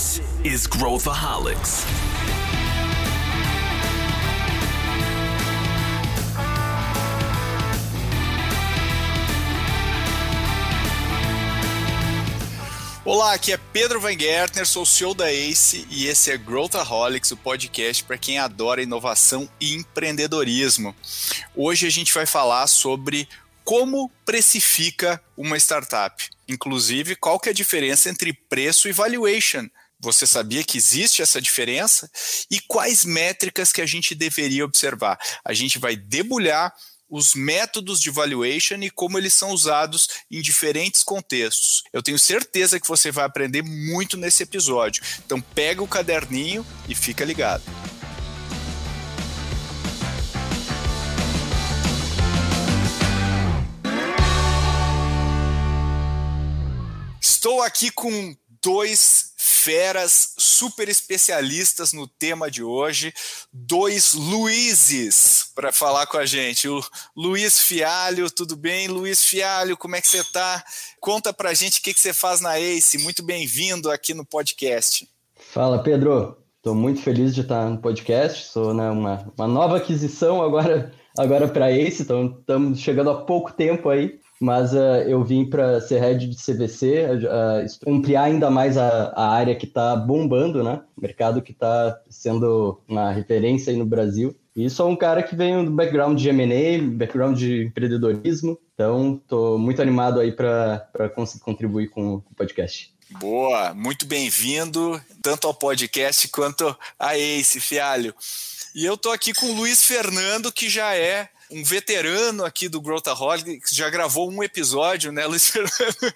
This is Growthaholics. Olá, aqui é Pedro Van Gertner, sou o CEO da ACE e esse é Growthaholics, o podcast para quem adora inovação e empreendedorismo. Hoje a gente vai falar sobre como precifica uma startup, inclusive qual que é a diferença entre preço e valuation. Você sabia que existe essa diferença? E quais métricas que a gente deveria observar? A gente vai debulhar os métodos de valuation e como eles são usados em diferentes contextos. Eu tenho certeza que você vai aprender muito nesse episódio. Então pega o caderninho e fica ligado. Estou aqui com dois feras super especialistas no tema de hoje, dois Luizes para falar com a gente. O Luiz Fialho, tudo bem? Luiz Fialho, como é que você está? Conta para a gente o que, que você faz na ACE. Muito bem-vindo aqui no podcast. Fala, Pedro. Estou muito feliz de estar no podcast. Sou né, uma, uma nova aquisição agora, agora para a ACE, então estamos chegando há pouco tempo aí mas uh, eu vim para ser head de CVC, uh, ampliar ainda mais a, a área que está bombando, né? Mercado que está sendo uma referência aí no Brasil. E sou um cara que vem do background de M&A, background de empreendedorismo, então estou muito animado aí para conseguir contribuir com o podcast. Boa, muito bem-vindo, tanto ao podcast quanto a Ace, Fialho. E eu estou aqui com o Luiz Fernando, que já é um veterano aqui do Growthaholic, que já gravou um episódio, né, Luiz Fernando?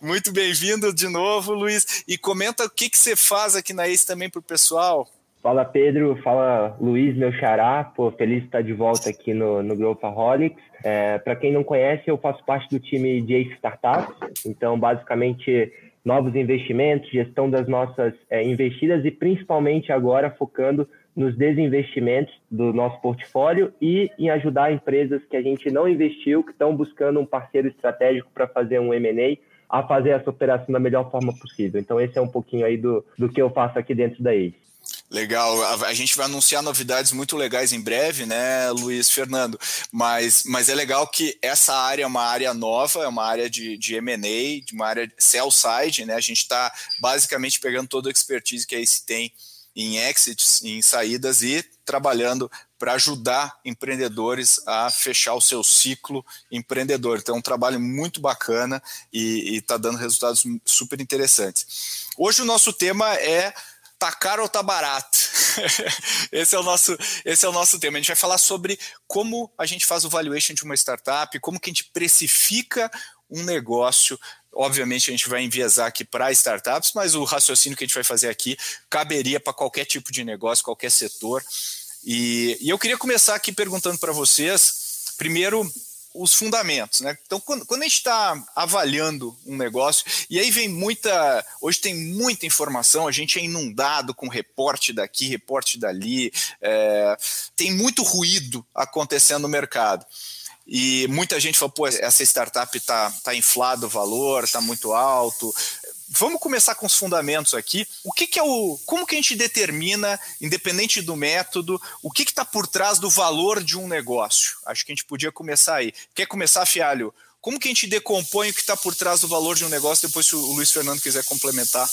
Muito bem-vindo de novo, Luiz. E comenta o que, que você faz aqui na ACE também para o pessoal. Fala, Pedro. Fala, Luiz, meu xará. Pô, feliz de estar de volta aqui no, no Growthaholics. É, para quem não conhece, eu faço parte do time de ACE Startups. Então, basicamente, novos investimentos, gestão das nossas é, investidas e principalmente agora focando nos desinvestimentos do nosso portfólio e em ajudar empresas que a gente não investiu, que estão buscando um parceiro estratégico para fazer um M&A, a fazer essa operação da melhor forma possível. Então, esse é um pouquinho aí do, do que eu faço aqui dentro da ACE. Legal, a, gente vai anunciar novidades muito legais em breve, né, Luiz Fernando? Mas, mas é legal que essa área é uma área nova, é uma área de, de M&A, de uma área de sell side, né? A gente está basicamente pegando toda a expertise que a ACE tem em exits, em saídas e trabalhando para ajudar empreendedores a fechar o seu ciclo empreendedor. Então, é um trabalho muito bacana e está dando resultados super interessantes. Hoje o nosso tema é tá caro ou tá barato? esse, é o nosso, esse é o nosso tema. A gente vai falar sobre como a gente faz o valuation de uma startup, como que a gente precifica um negócio Obviamente a gente vai enviesar aqui para startups, mas o raciocínio que a gente vai fazer aqui caberia para qualquer tipo de negócio, qualquer setor. E, e eu queria começar aqui perguntando para vocês, primeiro, os fundamentos, né? Então, quando, quando a gente está avaliando um negócio, e aí vem muita. Hoje tem muita informação, a gente é inundado com reporte daqui, reporte dali, é, tem muito ruído acontecendo no mercado. E muita gente falou, pô, essa startup está tá inflado o valor, está muito alto. Vamos começar com os fundamentos aqui. O que, que, é o. Como que a gente determina, independente do método, o que está por trás do valor de um negócio? Acho que a gente podia começar aí. Quer começar, Fialho? Como que a gente decompõe o que está por trás do valor de um negócio, depois se o Luiz Fernando quiser complementar?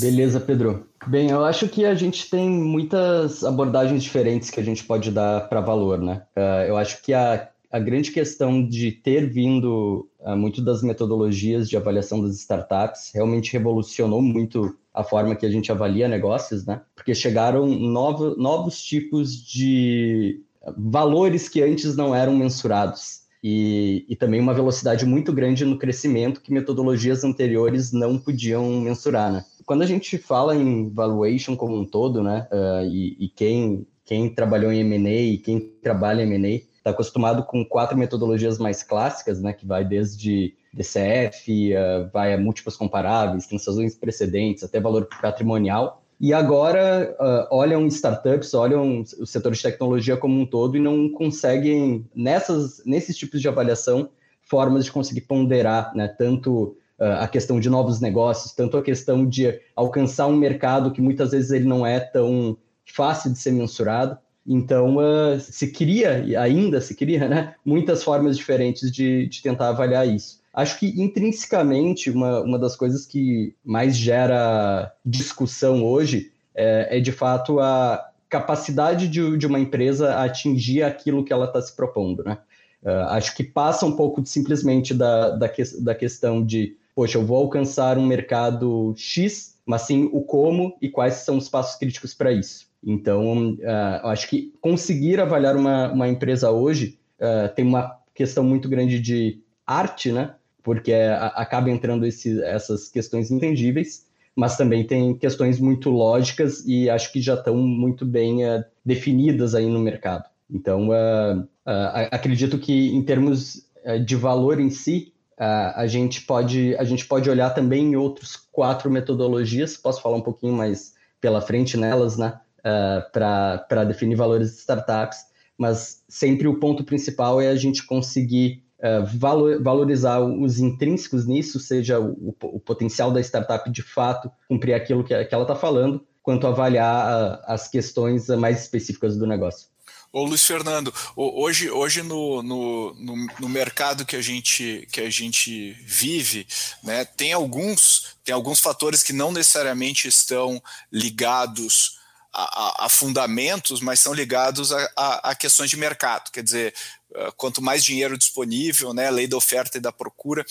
Beleza, Pedro. Bem, eu acho que a gente tem muitas abordagens diferentes que a gente pode dar para valor, né? Uh, eu acho que a, a grande questão de ter vindo uh, muito das metodologias de avaliação das startups realmente revolucionou muito a forma que a gente avalia negócios, né? Porque chegaram novo, novos tipos de valores que antes não eram mensurados. E, e, também uma velocidade muito grande no crescimento que metodologias anteriores não podiam mensurar, né? Quando a gente fala em valuation como um todo, né, uh, e, e, quem, quem trabalhou em M&A e quem trabalha em M&A está acostumado com quatro metodologias mais clássicas, né, que vai desde DCF, uh, vai a múltiplos comparáveis, transações precedentes, até valor patrimonial. E agora uh, olham startups, olham o setor de tecnologia como um todo e não conseguem, nessas, nesses tipos de avaliação, formas de conseguir ponderar né, tanto a questão de novos negócios, tanto a questão de alcançar um mercado que muitas vezes ele não é tão fácil de ser mensurado. Então, uh, se e ainda se cria, né, muitas formas diferentes de, de tentar avaliar isso. Acho que intrinsecamente, uma, uma das coisas que mais gera discussão hoje é, é de fato a capacidade de, de, uma empresa atingir aquilo que ela está se propondo. Né? Uh, acho que passa um pouco de, simplesmente da, da, que, da questão de, poxa, eu vou alcançar um mercado X, mas sim o como e quais são os passos críticos para isso. Então, uh, acho que conseguir avaliar uma, uma empresa hoje uh, tem uma questão muito grande de arte, né? Porque a, acaba entrando esse, essas questões intangíveis, mas também tem questões muito lógicas e acho que já estão muito bem uh, definidas aí no mercado. Então, acredito que em termos de valor em si, a, gente pode, a gente pode olhar também em outros quatro metodologias, posso falar um pouquinho mais pela frente nelas, né? uh, para definir valores de startups, mas sempre o ponto principal é a gente conseguir uh, valor, valorizar os intrínsecos nisso, seja o, o, potencial da startup de fato cumprir aquilo que, que ela está falando, quanto avaliar uh, as questões mais específicas do negócio. Ô Luiz Fernando, hoje, hoje no, no, no, no, mercado que a gente, que a gente vive, né, tem, alguns, tem alguns fatores que não necessariamente estão ligados a, a, fundamentos, mas são ligados a, a, questões de mercado. Quer dizer, eh, quanto mais dinheiro disponível, né, lei da oferta e da procura.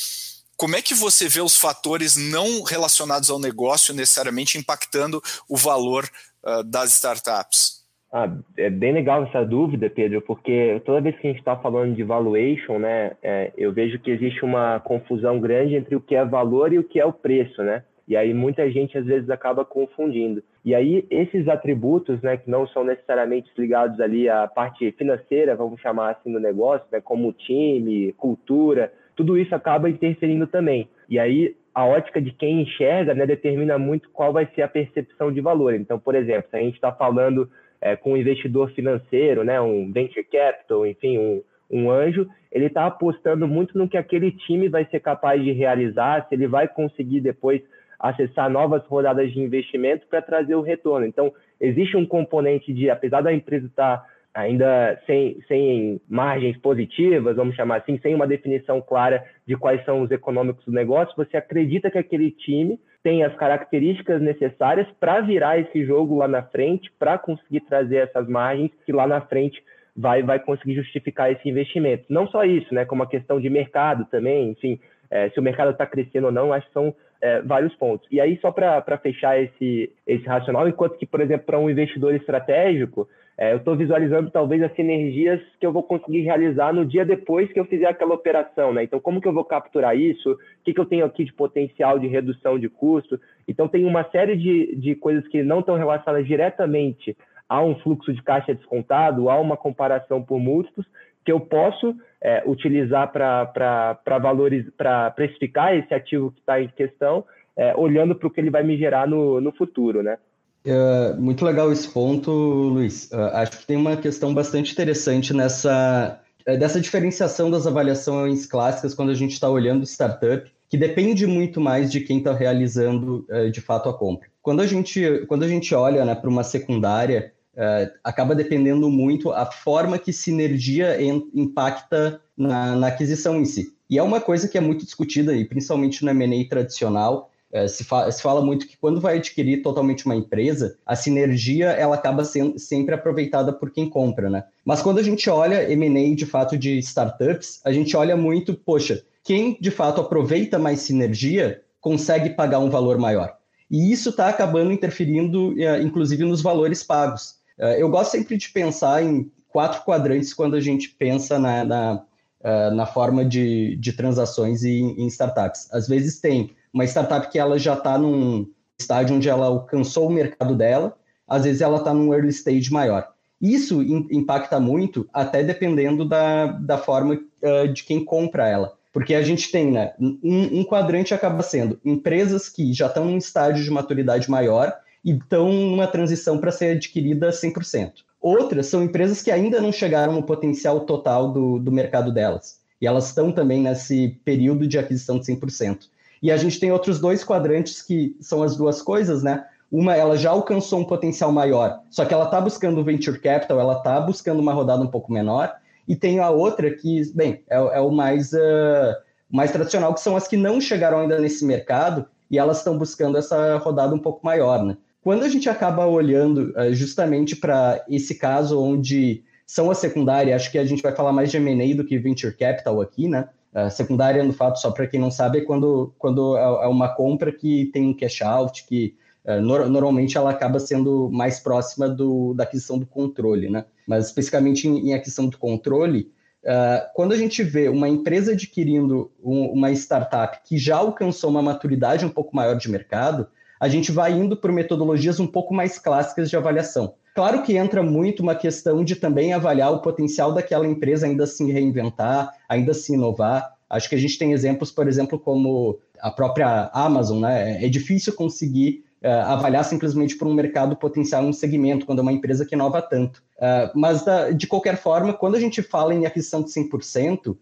Como é que você vê os fatores não relacionados ao negócio necessariamente impactando o valor uh, das startups? Ah, é bem legal essa dúvida, Pedro, porque toda vez que a gente está falando de valuation, né, é, eu vejo que existe uma confusão grande entre o que é valor e o que é o preço, né? E aí muita gente às vezes acaba confundindo. E aí esses atributos, né, que não são necessariamente ligados ali à parte financeira, vamos chamar assim do negócio, né, como time, cultura, tudo isso acaba interferindo também. E aí a ótica de quem enxerga, né, determina muito qual vai ser a percepção de valor. Então, por exemplo, se a gente está falando é, com um investidor financeiro, né, um venture capital, enfim, um, um anjo, ele está apostando muito no que aquele time vai ser capaz de realizar, se ele vai conseguir depois acessar novas rodadas de investimento para trazer o retorno. Então, existe um componente de, apesar da empresa estar tá ainda sem, sem margens positivas, vamos chamar assim, sem uma definição clara de quais são os econômicos do negócio, você acredita que aquele time tem as características necessárias para virar esse jogo lá na frente, para conseguir trazer essas margens que lá na frente vai, vai conseguir justificar esse investimento. Não só isso, né, como a questão de mercado também, enfim, é, se o mercado está crescendo ou não, acho que são é, vários pontos. E aí, só para fechar esse, esse racional, enquanto que, por exemplo, para um investidor estratégico, é, eu estou visualizando talvez as sinergias que eu vou conseguir realizar no dia depois que eu fizer aquela operação, né? Então, como que eu vou capturar isso? O que, que eu tenho aqui de potencial de redução de custo? Então, tem uma série de, de coisas que não estão relacionadas diretamente a um fluxo de caixa descontado, a uma comparação por múltiplos, que eu posso é, utilizar para valores, para precificar esse ativo que está em questão, é, olhando para o que ele vai me gerar no, no futuro, né? É, muito legal esse ponto, Luiz. Uh, acho que tem uma questão bastante interessante nessa é, dessa diferenciação das avaliações clássicas quando a gente está olhando startup, que depende muito mais de quem está realizando uh, de fato a compra. Quando a gente, quando a gente olha né, para uma secundária, uh, acaba dependendo muito a forma que sinergia impacta na, na, aquisição em si. E é uma coisa que é muito discutida, e principalmente no M&A tradicional, uh, se, fa se, fala muito que quando vai adquirir totalmente uma empresa, a sinergia ela acaba sendo sempre aproveitada por quem compra, né? Mas quando a gente olha M&A de fato de startups, a gente olha muito, poxa, quem de fato aproveita mais sinergia consegue pagar um valor maior. E isso está acabando interferindo, uh, inclusive, nos valores pagos. Uh, eu gosto sempre de pensar em quatro quadrantes quando a gente pensa na, na, uh, na forma de, de transações em, em, startups. Às vezes tem uma startup que ela já está num estágio onde ela alcançou o mercado dela, às vezes ela está num early stage maior. Isso in, impacta muito, até dependendo da, da forma uh, de quem compra ela. Porque a gente tem, né, um, um quadrante acaba sendo empresas que já estão num estágio de maturidade maior e estão numa transição para ser adquirida 100%. Outras são empresas que ainda não chegaram no potencial total do, do mercado delas. E elas estão também nesse período de aquisição de 100%. E a gente tem outros dois quadrantes que são as duas coisas, né? Uma, ela já alcançou um potencial maior, só que ela está buscando venture capital, ela está buscando uma rodada um pouco menor. E tem a outra que, bem, é, é o mais, uh, mais tradicional, que são as que não chegaram ainda nesse mercado e elas estão buscando essa rodada um pouco maior, né? Quando a gente acaba olhando uh, justamente para esse caso onde são a secundária, acho que a gente vai falar mais de M&A do que venture capital aqui, né? Uh, secundária, no fato, só para quem não sabe, é quando, quando é, é uma compra que tem um cash out, que uh, no, normalmente ela acaba sendo mais próxima do, da aquisição do controle, né? Mas especificamente em, em aquisição do controle, uh, quando a gente vê uma empresa adquirindo um, uma startup que já alcançou uma maturidade um pouco maior de mercado, a gente vai indo por metodologias um pouco mais clássicas de avaliação. Claro que entra muito uma questão de também avaliar o potencial daquela empresa ainda se reinventar, ainda se inovar. Acho que a gente tem exemplos, por exemplo, como a própria Amazon, né? É difícil conseguir uh, avaliar simplesmente por um mercado potencial um segmento, quando é uma empresa que inova tanto. Uh, mas, da, de qualquer forma, quando a gente fala em aquisição de 100%, uh,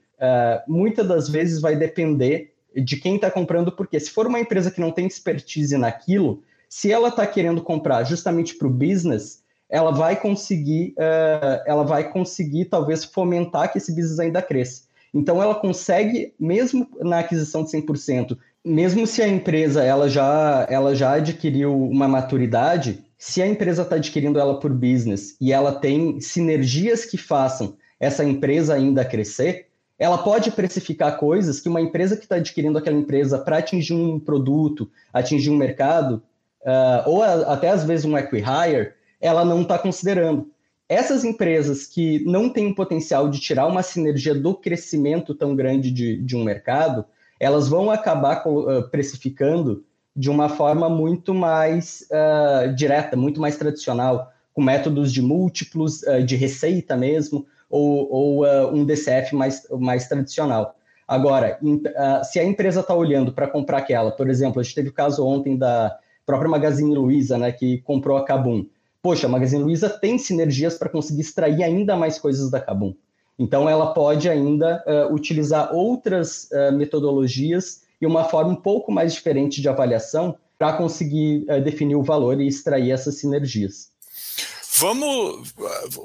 muitas das vezes vai depender de quem está comprando, porque se for uma empresa que não tem expertise naquilo, se ela está querendo comprar justamente para o business, ela vai conseguir, uh, ela vai conseguir talvez fomentar que esse business ainda cresça. Então ela consegue, mesmo na aquisição de 100%, mesmo se a empresa ela já, ela já adquiriu uma maturidade, se a empresa está adquirindo ela por business e ela tem sinergias que façam essa empresa ainda crescer, ela pode precificar coisas que uma empresa que está adquirindo aquela empresa para atingir um produto, atingir um mercado, uh, ou a, até às vezes um equi-hire, ela não está considerando. Essas empresas que não têm o potencial de tirar uma sinergia do crescimento tão grande de, de um mercado, elas vão acabar uh, precificando de uma forma muito mais uh, direta, muito mais tradicional, com métodos de múltiplos, de receita mesmo, ou, ou um DCF mais, mais tradicional. Agora, se a empresa está olhando para comprar aquela, por exemplo, a gente teve o caso ontem da própria Magazine Luiza, né, que comprou a Kabum poxa, a Magazine Luiza tem sinergias para conseguir extrair ainda mais coisas da Kabum. Então, ela pode ainda uh, utilizar outras uh, metodologias e uma forma um pouco mais diferente de avaliação para conseguir uh, definir o valor e extrair essas sinergias. Vamos.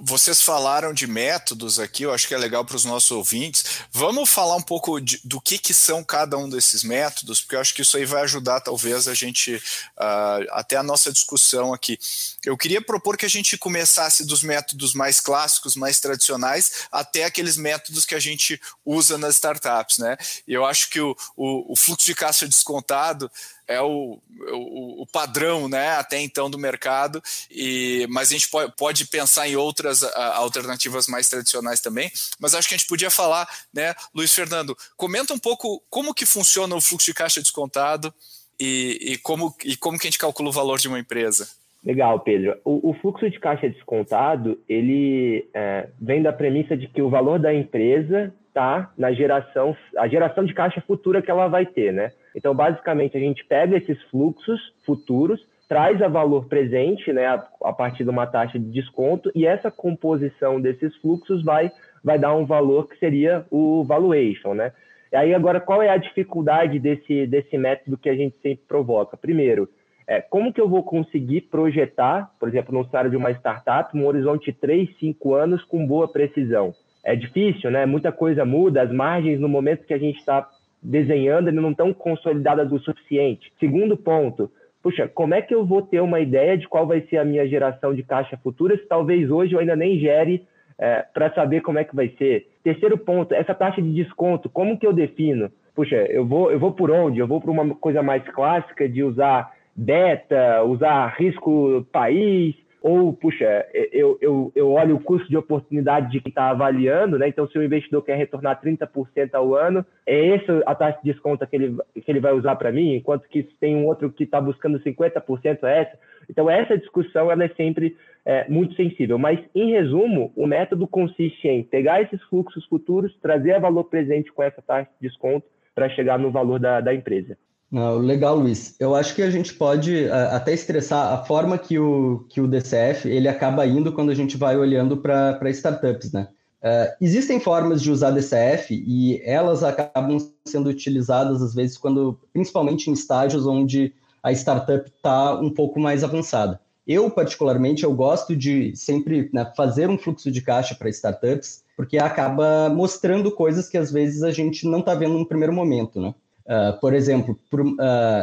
Vocês falaram de métodos aqui, eu acho que é legal para os nossos ouvintes. Vamos falar um pouco de, do que, que são cada um desses métodos, porque eu acho que isso aí vai ajudar, talvez, a gente, uh, até a nossa discussão aqui. Eu queria propor que a gente começasse dos métodos mais clássicos, mais tradicionais, até aqueles métodos que a gente usa nas startups, né? Eu acho que o, o, o fluxo de caixa descontado é o, o, o, padrão, né, até então do mercado, e, mas a gente pode, pode pensar em outras a, alternativas mais tradicionais também, mas acho que a gente podia falar, né, Luiz Fernando, comenta um pouco como que funciona o fluxo de caixa descontado e, e como, e como que a gente calcula o valor de uma empresa. Legal, Pedro. O, o, fluxo de caixa descontado, ele é, vem da premissa de que o valor da empresa está na geração, a geração de caixa futura que ela vai ter, né? Então, basicamente, a gente pega esses fluxos futuros, traz a valor presente, né, a, a partir de uma taxa de desconto, e essa composição desses fluxos vai, vai dar um valor que seria o valuation, né? E aí, agora, qual é a dificuldade desse, desse método que a gente sempre provoca? Primeiro, é, como que eu vou conseguir projetar, por exemplo, no cenário de uma startup, um horizonte de 3, 5 anos com boa precisão? É difícil, né? Muita coisa muda, as margens no momento que a gente está desenhando ainda não estão consolidadas o suficiente. Segundo ponto, puxa, como é que eu vou ter uma ideia de qual vai ser a minha geração de caixa futura se talvez hoje eu ainda nem gere é, para saber como é que vai ser? Terceiro ponto, essa taxa de desconto, como que eu defino? Puxa, eu vou, eu vou por onde? Eu vou para uma coisa mais clássica de usar beta, usar risco país, ou, puxa, eu, eu, eu olho o custo de oportunidade de quem está avaliando, né? Então, se o investidor quer retornar 30% ao ano, é essa a taxa de desconto que ele, que ele vai usar para mim, enquanto que tem um outro que está buscando 50% é essa. Então, essa discussão ela é sempre é, muito sensível. Mas, em resumo, o método consiste em pegar esses fluxos futuros, trazer a valor presente com essa taxa de desconto para chegar no valor da, da empresa. Não, legal, Luiz. Eu acho que a gente pode até estressar a forma que o, que o DCF ele acaba indo quando a gente vai olhando para startups, né? Uh, existem formas de usar DCF e elas acabam sendo utilizadas às vezes quando, principalmente em estágios onde a startup está um pouco mais avançada. Eu, particularmente, eu gosto de sempre né, fazer um fluxo de caixa para startups, porque acaba mostrando coisas que às vezes a gente não está vendo no primeiro momento, né? Uh, por exemplo, por, uh,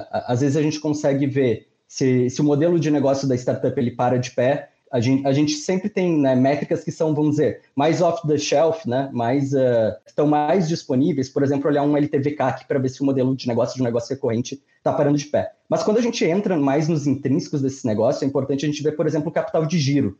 às vezes a gente consegue ver se, se, o modelo de negócio da startup ele para de pé. A gente, a gente sempre tem né, métricas que são, vamos dizer, mais off the shelf, né, mais, uh, estão mais disponíveis. Por exemplo, olhar um LTV para ver se o modelo de negócio de negócio recorrente está parando de pé. Mas quando a gente entra mais nos intrínsecos desse negócio, é importante a gente ver, por exemplo, o capital de giro.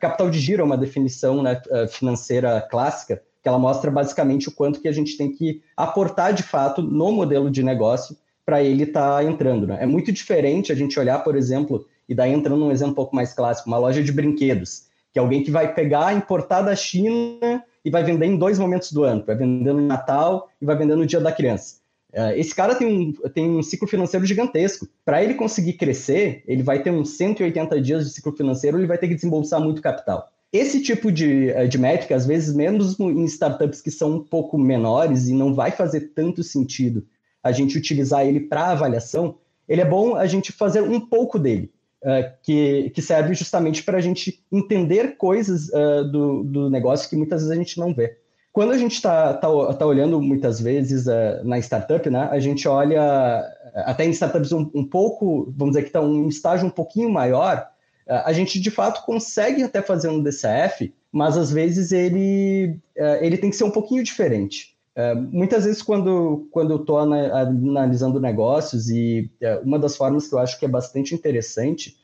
Capital de giro é uma definição né, financeira clássica, que ela mostra basicamente o quanto que a gente tem que aportar de fato no modelo de negócio para ele estar tá entrando. Né? É muito diferente a gente olhar, por exemplo, e daí entrando num exemplo um pouco mais clássico, uma loja de brinquedos, que é alguém que vai pegar, importar da China e vai vender em dois momentos do ano, vai vender no Natal e vai vender no Dia da Criança. Uh, esse cara tem um, tem um ciclo financeiro gigantesco. Para ele conseguir crescer, ele vai ter uns 180 dias de ciclo financeiro, ele vai ter que desembolsar muito capital. Esse tipo de, eh, de métrica, às vezes, mesmo em startups que são um pouco menores e não vai fazer tanto sentido a gente utilizar ele para avaliação, ele é bom a gente fazer um pouco dele, uh, que, que serve justamente para a gente entender coisas uh, do, do negócio que muitas vezes a gente não vê. Quando a gente está tá, tá olhando muitas vezes uh, na startup, né, a gente olha até em startups um, um pouco, vamos dizer que estão um estágio um pouquinho maior, a gente de fato consegue até fazer um DCF, mas às vezes ele, ele tem que ser um pouquinho diferente. muitas vezes quando, quando eu estou analisando negócios e uma das formas que eu acho que é bastante interessante,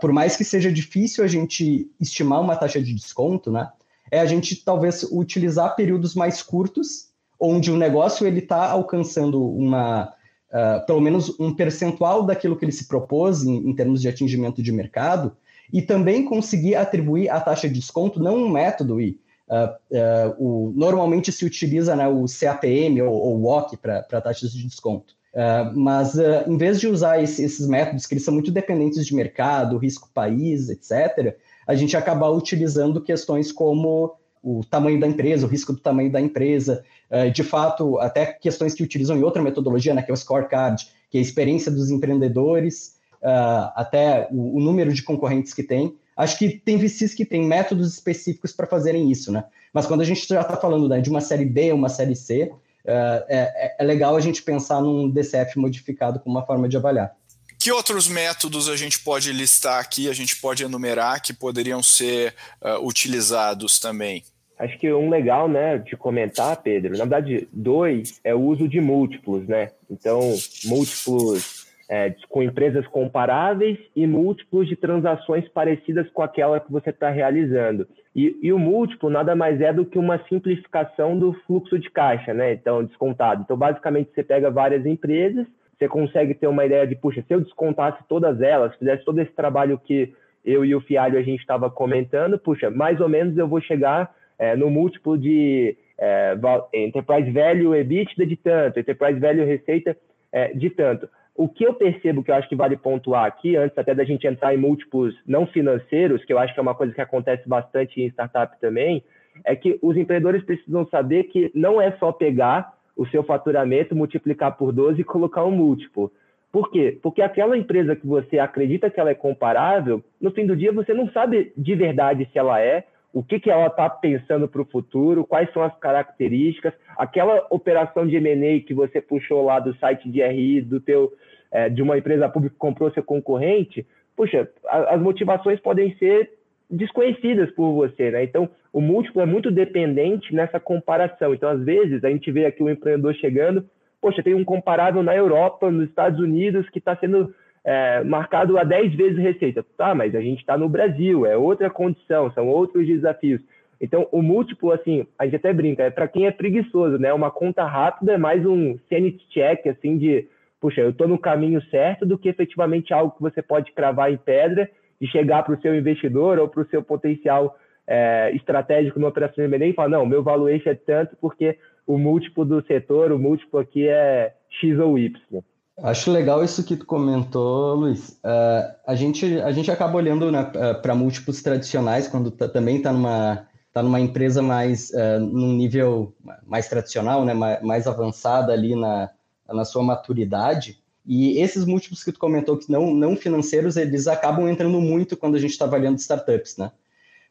por mais que seja difícil a gente estimar uma taxa de desconto, né? é a gente talvez utilizar períodos mais curtos, onde o negócio ele está alcançando uma, uh, pelo menos um percentual daquilo que ele se propôs em, em, termos de atingimento de mercado, e também conseguir atribuir a taxa de desconto, não um método, e uh, uh, o, normalmente se utiliza né, o CAPM ou, ou WOC para taxas de desconto. Uh, mas em vez de usar esse, esses métodos que eles são muito dependentes de mercado, risco país, etc., a gente acabar utilizando questões como o tamanho da empresa, o risco do tamanho da empresa, eh, de fato, até questões que utilizam em outra metodologia, né, que é o scorecard, que é a experiência dos empreendedores, eh, até o, número de concorrentes que tem. Acho que tem VCs que têm métodos específicos para fazerem isso, né? Mas quando a gente já está falando né, de uma série B, uma série C, eh, é, é legal a gente pensar num DCF modificado como uma forma de avaliar. Que outros métodos a gente pode listar aqui, a gente pode enumerar que poderiam ser uh, utilizados também? Acho que um legal, né, de comentar, Pedro, na verdade, dois é o uso de múltiplos, né? Então, múltiplos é, com empresas comparáveis e múltiplos de transações parecidas com aquela que você está realizando. E, e, o múltiplo nada mais é do que uma simplificação do fluxo de caixa, né? Então, descontado. Então, basicamente, você pega várias empresas você consegue ter uma ideia de, puxa, se eu descontasse todas elas, fizesse todo esse trabalho que eu e o Fialho a gente estava comentando, puxa, mais ou menos eu vou chegar é, no múltiplo de é, Enterprise Value EBITDA de tanto, Enterprise Value Receita é, de tanto. O que eu percebo que eu acho que vale pontuar aqui, antes até da gente entrar em múltiplos não financeiros, que eu acho que é uma coisa que acontece bastante em startup também, é que os empreendedores precisam saber que não é só pegar o seu faturamento, multiplicar por 12 e colocar um múltiplo. Por quê? Porque aquela empresa que você acredita que ela é comparável, no fim do dia você não sabe de verdade se ela é, o que, que ela está pensando para o futuro, quais são as características, aquela operação de M&A que você puxou lá do site de RI, do teu, é, de uma empresa pública que comprou seu concorrente, puxa, as motivações podem ser desconhecidas por você, né? Então, o múltiplo é muito dependente nessa comparação. Então, às vezes, a gente vê aqui um empreendedor chegando, poxa, tem um comparável na Europa, nos Estados Unidos, que está sendo é, marcado a 10 vezes receita. Tá, mas a gente está no Brasil, é outra condição, são outros desafios. Então, o múltiplo, assim, a gente até brinca, é para quem é preguiçoso, né? Uma conta rápida é mais um sanity check, assim, de, puxa, eu estou no caminho certo, do que efetivamente algo que você pode cravar em pedra de chegar para o seu investidor ou para o seu potencial é, estratégico no operação de M&A e falar, não, meu valuation é tanto porque o múltiplo do setor, o múltiplo aqui é X ou Y. Acho legal isso que tu comentou, Luiz. Uh, a, gente, a gente acaba olhando né, para múltiplos tradicionais quando tá, também está numa, está numa empresa mais uh, num nível mais tradicional, né, mais, mais avançada ali na, na sua maturidade. E esses múltiplos que tu comentou que não, não financeiros, eles acabam entrando muito quando a gente está avaliando startups, né?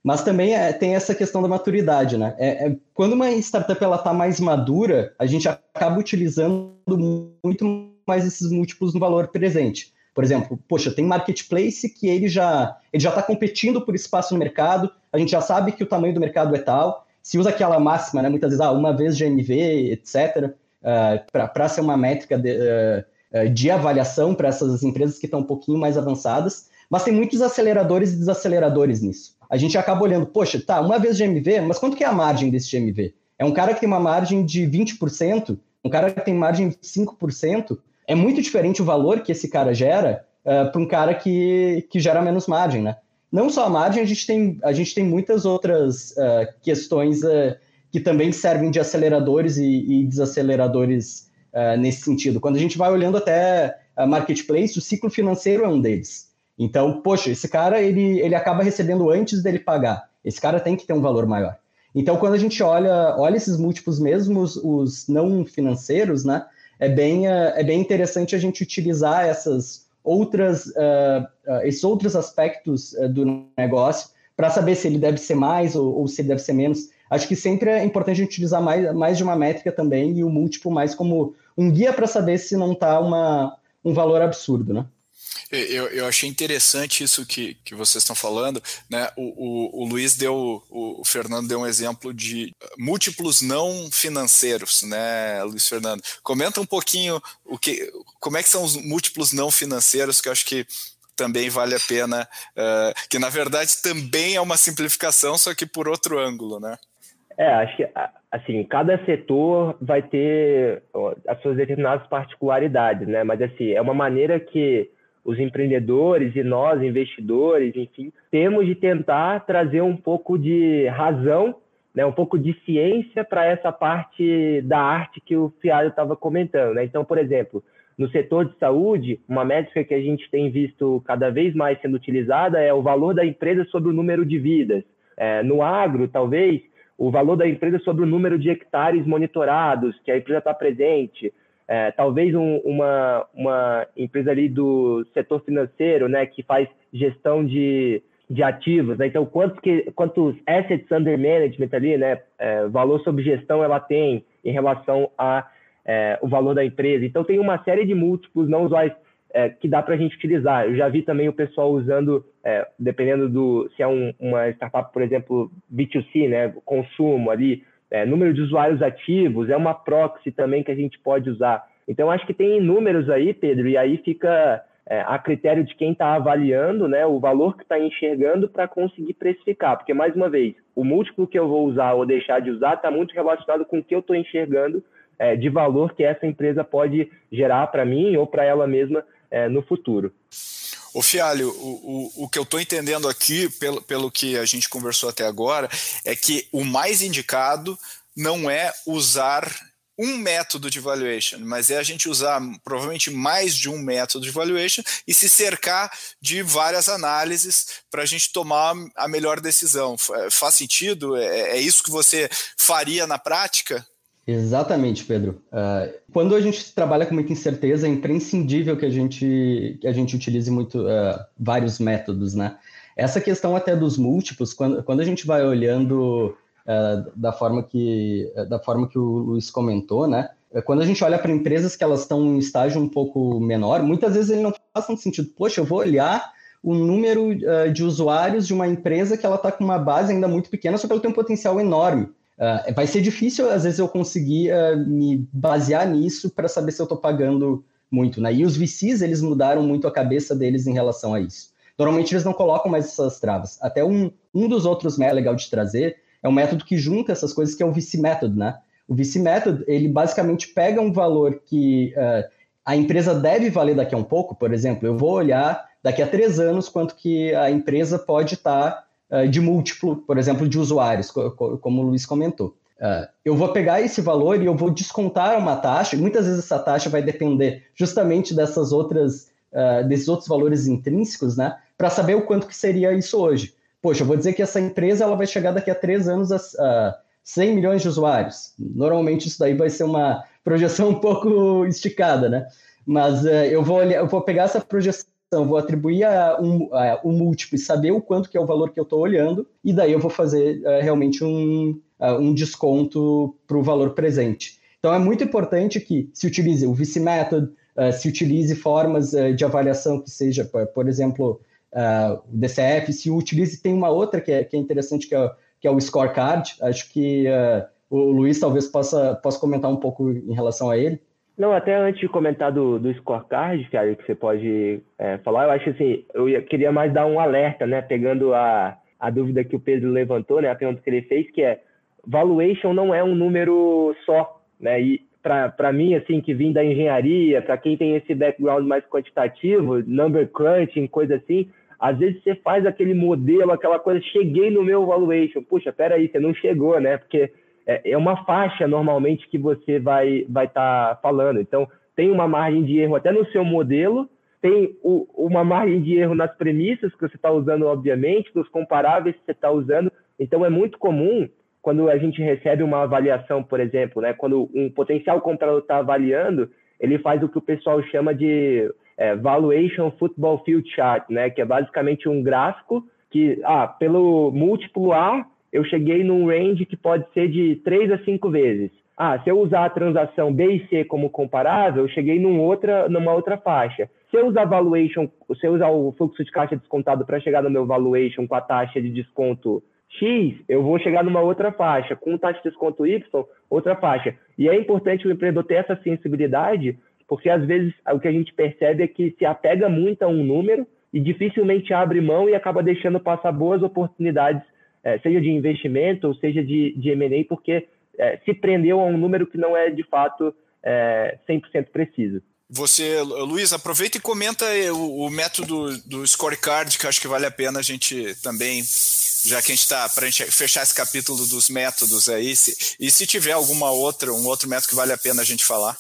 Mas também é, tem essa questão da maturidade, né? É, é quando uma startup ela está mais madura, a gente acaba utilizando muito mais esses múltiplos no valor presente. Por exemplo, poxa, tem marketplace que ele já ele já está competindo por espaço no mercado, a gente já sabe que o tamanho do mercado é tal, se usa aquela máxima, né? Muitas vezes, ah, uma vez GMV, etc., uh, para ser uma métrica de, uh, de avaliação para essas empresas que estão um pouquinho mais avançadas, mas tem muitos aceleradores e desaceleradores nisso a gente acaba olhando, poxa, tá, uma vez GMV, mas quanto que é a margem desse GMV? É um cara que tem uma margem de 20%, um cara que tem margem de 5%, é muito diferente o valor que esse cara gera uh, eh, para um cara que, que gera menos margem, né? Não só a margem, a gente tem, a gente tem muitas outras uh, questões uh, que também servem de aceleradores e, e desaceleradores nesse sentido. Quando a gente vai olhando até a marketplace, o ciclo financeiro é um deles. Então, poxa, esse cara ele, ele acaba recebendo antes dele pagar. Esse cara tem que ter um valor maior. Então, quando a gente olha, olha esses múltiplos mesmo, os, os não financeiros, né, é bem, uh, é bem interessante a gente utilizar essas outras, uh, esses outros aspectos do negócio para saber se ele deve ser mais ou, ou, se ele deve ser menos. Acho que sempre é importante a gente utilizar mais, mais de uma métrica também e o múltiplo mais como um guia para saber se não está um valor absurdo, né? Eu, eu achei interessante isso que, que vocês estão falando, né? O, o, o Luiz deu, o, o, Fernando deu um exemplo de múltiplos não financeiros, né, Luiz Fernando? Comenta um pouquinho o que, como é que são os múltiplos não financeiros, que eu acho que também vale a pena, uh, que na verdade também é uma simplificação, só que por outro ângulo, né? É, acho que assim, cada setor vai ter as suas determinadas particularidades, né? Mas assim, é uma maneira que os empreendedores e nós, investidores, enfim, temos de tentar trazer um pouco de razão, né, um pouco de ciência para essa parte da arte que o Fialho estava comentando. Né? Então, por exemplo, no setor de saúde, uma métrica que a gente tem visto cada vez mais sendo utilizada é o valor da empresa sobre o número de vidas. É, no agro, talvez, o valor da empresa sobre o número de hectares monitorados que a empresa está presente é, talvez um, uma, uma empresa ali do setor financeiro, né, que faz gestão de, de ativos, né? então quantos, que, quantos assets under management ali, né, é, valor sobre gestão ela tem em relação a é, o valor da empresa. Então tem uma série de múltiplos não usuais é, que dá para a gente utilizar. Eu já vi também o pessoal usando, é, dependendo do se é um, uma startup, por exemplo, B2C, né, consumo ali, é, número de usuários ativos, é uma proxy também que a gente pode usar. Então, acho que tem números aí, Pedro, e aí fica é, a critério de quem está avaliando né, o valor que está enxergando para conseguir precificar. Porque, mais uma vez, o múltiplo que eu vou usar ou deixar de usar está muito relacionado com o que eu estou enxergando é, de valor que essa empresa pode gerar para mim ou para ela mesma é, no futuro. O Fialho, o, o, o que eu estou entendendo aqui, pelo, pelo que a gente conversou até agora, é que o mais indicado não é usar um método de valuation, mas é a gente usar provavelmente mais de um método de valuation e se cercar de várias análises para a gente tomar a melhor decisão. Faz sentido? É, é isso que você faria na prática? Exatamente, Pedro. Uh, quando a gente trabalha com muita incerteza, é imprescindível que a gente, que a gente utilize muito uh, vários métodos, né? Essa questão até dos múltiplos, quando, quando a gente vai olhando uh, da, forma que, da forma que o Luiz comentou, né? Quando a gente olha para empresas que elas estão em estágio um pouco menor, muitas vezes ele não faz tanto sentido. Poxa, eu vou olhar o número de usuários de uma empresa que ela está com uma base ainda muito pequena, só que ela tem um potencial enorme. Uh, vai ser difícil, às vezes, eu conseguir uh, me basear nisso para saber se eu estou pagando muito. Né? E os VCs, eles mudaram muito a cabeça deles em relação a isso. Normalmente, eles não colocam mais essas travas. Até um, um dos outros métodos legal de trazer é um método que junta essas coisas, que é o VC Method. Né? O VC Method, ele basicamente pega um valor que uh, a empresa deve valer daqui a um pouco. Por exemplo, eu vou olhar daqui a três anos quanto que a empresa pode estar tá de múltiplo, por exemplo, de usuários, como o Luiz comentou. Uh, eu vou pegar esse valor e eu vou descontar uma taxa, e muitas vezes essa taxa vai depender justamente dessas outras, uh, desses outros valores intrínsecos, né? Para saber o quanto que seria isso hoje. poxa, eu vou dizer que essa empresa ela vai chegar daqui a três anos a, a 100 milhões de usuários. Normalmente isso daí vai ser uma projeção um pouco esticada, né? Mas eu, vou olhar, eu vou pegar essa projeção, vou atribuir a um, a um múltiplo e saber o quanto que é o valor que eu estou olhando, e daí eu vou fazer uh, realmente um, uh, um desconto para o valor presente. Então é muito importante que se utilize o VC Method, se utilize formas de avaliação que seja, por exemplo, o DCF, se utilize, tem uma outra que é, que é interessante, que é, que é o scorecard, acho que o Luiz talvez possa, possa comentar um pouco em relação a ele. Não, até antes de comentar do, do scorecard, que você pode é, falar, eu acho assim, eu ia, queria mais dar um alerta, né? Pegando a, a dúvida que o Pedro levantou, né? A pergunta que ele fez, que é valuation não é um número só, né? E para mim, assim, que vim da engenharia, para quem tem esse background mais quantitativo, number crunching, coisa assim, às vezes você faz aquele modelo, aquela coisa, cheguei no meu valuation. Puxa, peraí, você não chegou, né? Porque é uma faixa normalmente que você vai vai estar tá falando. Então tem uma margem de erro até no seu modelo, tem o, uma margem de erro nas premissas que você está usando, obviamente, nos comparáveis que você está usando. Então é muito comum quando a gente recebe uma avaliação, por exemplo, né, quando um potencial comprador está avaliando, ele faz o que o pessoal chama de é, Valuation Football Field Chart, né, que é basicamente um gráfico que, ah, pelo múltiplo A, eu cheguei num range que pode ser de 3 a 5 vezes. Ah, se eu usar a transação B e C como comparável, eu cheguei num outra, numa outra faixa. Se eu usar valuation, se eu usar o fluxo de caixa descontado para chegar no meu valuation com a taxa de desconto X, eu vou chegar numa outra faixa. Com taxa de desconto Y, outra faixa. E é importante o empreendedor ter essa sensibilidade, porque às vezes o que a gente percebe é que se apega muito a um número e dificilmente abre mão e acaba deixando passar boas oportunidades é, seja de investimento ou seja de, de M&A, porque é, se prendeu a um número que não é de fato é, 100% preciso. Você, Luiz, aproveita e comenta o, o, método do scorecard, que acho que vale a pena a gente também, já que a gente está para fechar esse capítulo dos métodos aí, se, e se tiver alguma outra, um outro método que vale a pena a gente falar.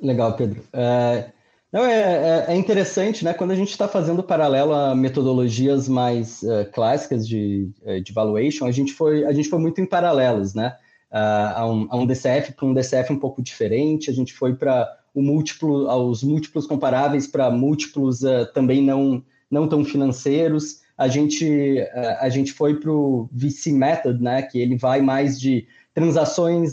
Legal, Pedro. É, não, é, é, é, interessante, né? Quando a gente está fazendo paralelo a metodologias mais uh, clássicas de, uh, de valuation, a gente foi, a gente foi muito em paralelos, né? Uh, a, um, a um DCF para um DCF um pouco diferente, a gente foi para o múltiplo, aos múltiplos comparáveis para múltiplos uh, também não, não tão financeiros. A gente, a gente foi para o VC Method, né? Que ele vai mais de transações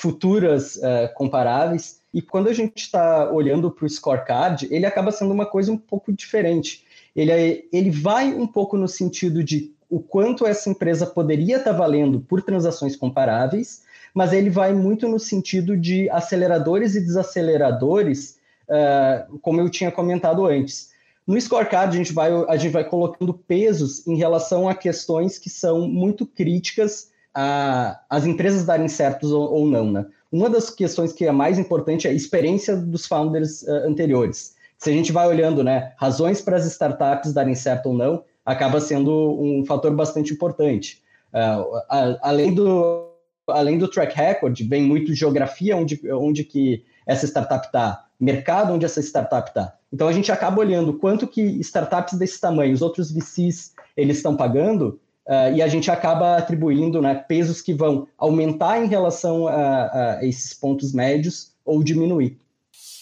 futuras comparáveis. E quando a gente está olhando para o scorecard, ele acaba sendo uma coisa um pouco diferente. Ele, é, ele vai um pouco no sentido de o quanto essa empresa poderia estar tá valendo por transações comparáveis, mas ele vai muito no sentido de aceleradores e desaceleradores, uh, como eu tinha comentado antes. No scorecard, a gente, vai, a gente vai colocando pesos em relação a questões que são muito críticas às empresas darem certos ou, ou não, né? Uma das questões que é mais importante é a experiência dos founders uh, anteriores. Se a gente vai olhando, né, razões para as startups darem certo ou não, acaba sendo um fator bastante importante. Uh, a, além do além do track record, vem muito geografia onde, onde que essa startup está, mercado onde essa startup está. Então a gente acaba olhando quanto que startups desse tamanho, os outros VCs, eles estão pagando Uh, e a gente acaba atribuindo né, pesos que vão aumentar em relação a, a esses pontos médios ou diminuir.